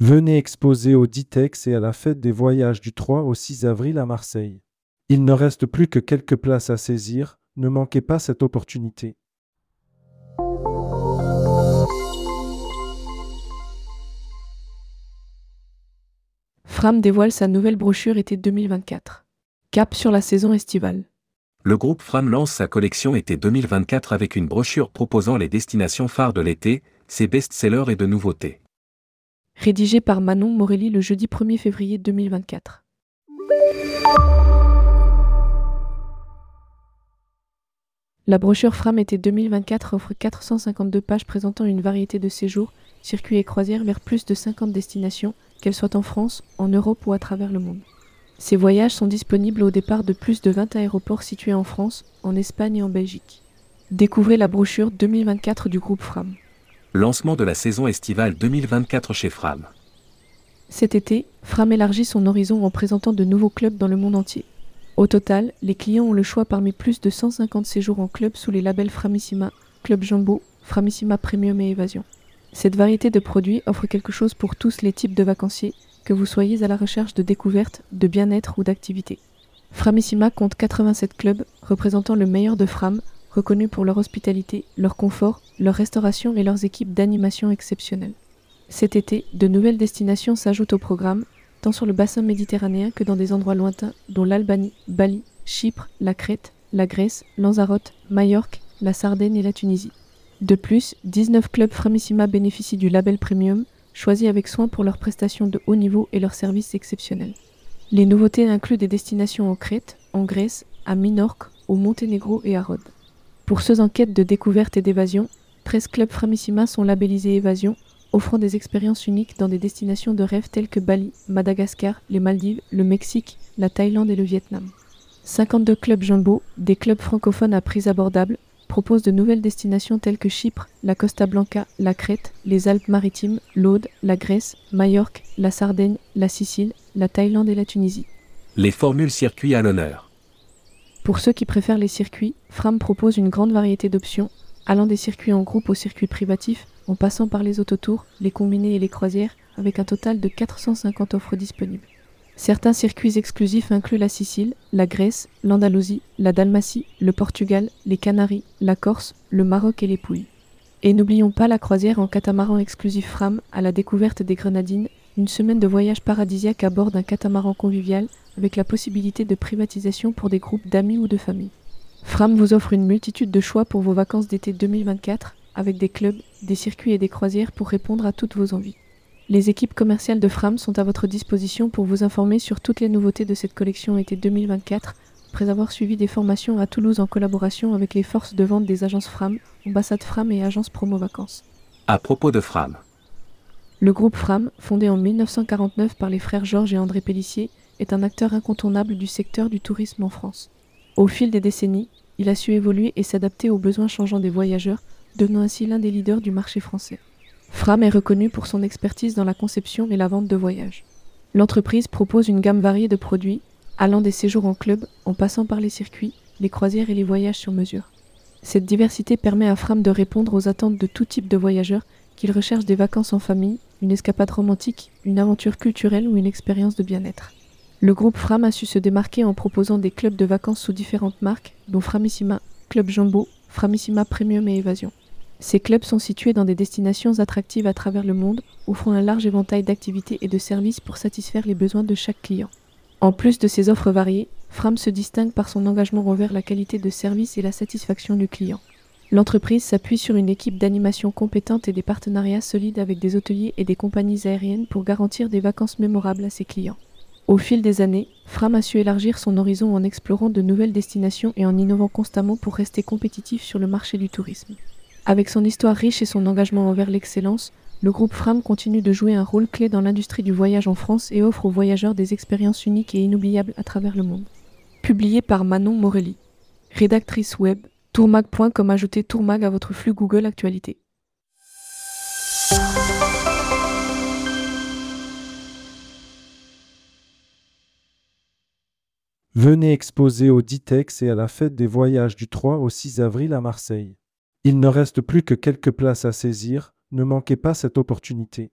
Venez exposer au Ditex et à la fête des voyages du 3 au 6 avril à Marseille. Il ne reste plus que quelques places à saisir, ne manquez pas cette opportunité. Fram dévoile sa nouvelle brochure été 2024. Cap sur la saison estivale. Le groupe Fram lance sa collection été 2024 avec une brochure proposant les destinations phares de l'été, ses best-sellers et de nouveautés. Rédigé par Manon Morelli le jeudi 1er février 2024. La brochure Fram été 2024 offre 452 pages présentant une variété de séjours, circuits et croisières vers plus de 50 destinations, qu'elles soient en France, en Europe ou à travers le monde. Ces voyages sont disponibles au départ de plus de 20 aéroports situés en France, en Espagne et en Belgique. Découvrez la brochure 2024 du groupe Fram. Lancement de la saison estivale 2024 chez Fram. Cet été, Fram élargit son horizon en présentant de nouveaux clubs dans le monde entier. Au total, les clients ont le choix parmi plus de 150 séjours en club sous les labels Framissima, Club Jumbo, Framissima Premium et Évasion. Cette variété de produits offre quelque chose pour tous les types de vacanciers, que vous soyez à la recherche de découvertes, de bien-être ou d'activités. Framissima compte 87 clubs représentant le meilleur de Fram, reconnus pour leur hospitalité, leur confort, leur restauration et leurs équipes d'animation exceptionnelles. Cet été, de nouvelles destinations s'ajoutent au programme, tant sur le bassin méditerranéen que dans des endroits lointains, dont l'Albanie, Bali, Chypre, la Crète, la Grèce, Lanzarote, Majorque, la Sardaigne et la Tunisie. De plus, 19 clubs Framissima bénéficient du label Premium, choisi avec soin pour leurs prestations de haut niveau et leurs services exceptionnels. Les nouveautés incluent des destinations en Crète, en Grèce, à Minorque, au Monténégro et à Rhodes. Pour ceux en quête de découverte et d'évasion, 13 clubs Framissima sont labellisés Évasion, offrant des expériences uniques dans des destinations de rêve telles que Bali, Madagascar, les Maldives, le Mexique, la Thaïlande et le Vietnam. 52 clubs jumbo, des clubs francophones à prix abordables, proposent de nouvelles destinations telles que Chypre, la Costa Blanca, la Crète, les Alpes-Maritimes, l'Aude, la Grèce, Majorque, la Sardaigne, la Sicile, la Thaïlande et la Tunisie. Les formules circuits à l'honneur. Pour ceux qui préfèrent les circuits, Fram propose une grande variété d'options, allant des circuits en groupe aux circuits privatifs, en passant par les autotours, les combinés et les croisières, avec un total de 450 offres disponibles. Certains circuits exclusifs incluent la Sicile, la Grèce, l'Andalousie, la Dalmatie, le Portugal, les Canaries, la Corse, le Maroc et les Pouilles. Et n'oublions pas la croisière en catamaran exclusif Fram à la découverte des Grenadines, une semaine de voyage paradisiaque à bord d'un catamaran convivial avec la possibilité de privatisation pour des groupes d'amis ou de familles. Fram vous offre une multitude de choix pour vos vacances d'été 2024 avec des clubs, des circuits et des croisières pour répondre à toutes vos envies. Les équipes commerciales de Fram sont à votre disposition pour vous informer sur toutes les nouveautés de cette collection été 2024, après avoir suivi des formations à Toulouse en collaboration avec les forces de vente des agences Fram, ambassade Fram et agence Promo Vacances. À propos de Fram. Le groupe Fram, fondé en 1949 par les frères Georges et André Pellissier, est un acteur incontournable du secteur du tourisme en France. Au fil des décennies, il a su évoluer et s'adapter aux besoins changeants des voyageurs, devenant ainsi l'un des leaders du marché français. Fram est reconnu pour son expertise dans la conception et la vente de voyages. L'entreprise propose une gamme variée de produits, allant des séjours en club en passant par les circuits, les croisières et les voyages sur mesure. Cette diversité permet à Fram de répondre aux attentes de tout type de voyageurs qu'ils recherchent des vacances en famille, une escapade romantique, une aventure culturelle ou une expérience de bien-être. Le groupe Fram a su se démarquer en proposant des clubs de vacances sous différentes marques, dont Framissima, Club Jumbo, Framissima Premium et Évasion. Ces clubs sont situés dans des destinations attractives à travers le monde, offrant un large éventail d'activités et de services pour satisfaire les besoins de chaque client. En plus de ces offres variées, Fram se distingue par son engagement envers la qualité de service et la satisfaction du client. L'entreprise s'appuie sur une équipe d'animation compétente et des partenariats solides avec des hôteliers et des compagnies aériennes pour garantir des vacances mémorables à ses clients. Au fil des années, Fram a su élargir son horizon en explorant de nouvelles destinations et en innovant constamment pour rester compétitif sur le marché du tourisme. Avec son histoire riche et son engagement envers l'excellence, le groupe Fram continue de jouer un rôle clé dans l'industrie du voyage en France et offre aux voyageurs des expériences uniques et inoubliables à travers le monde. Publié par Manon Morelli. Rédactrice web, tourmag.com ajoutez tourmag à votre flux Google Actualité. Venez exposer au Ditex et à la fête des voyages du 3 au 6 avril à Marseille. Il ne reste plus que quelques places à saisir, ne manquez pas cette opportunité.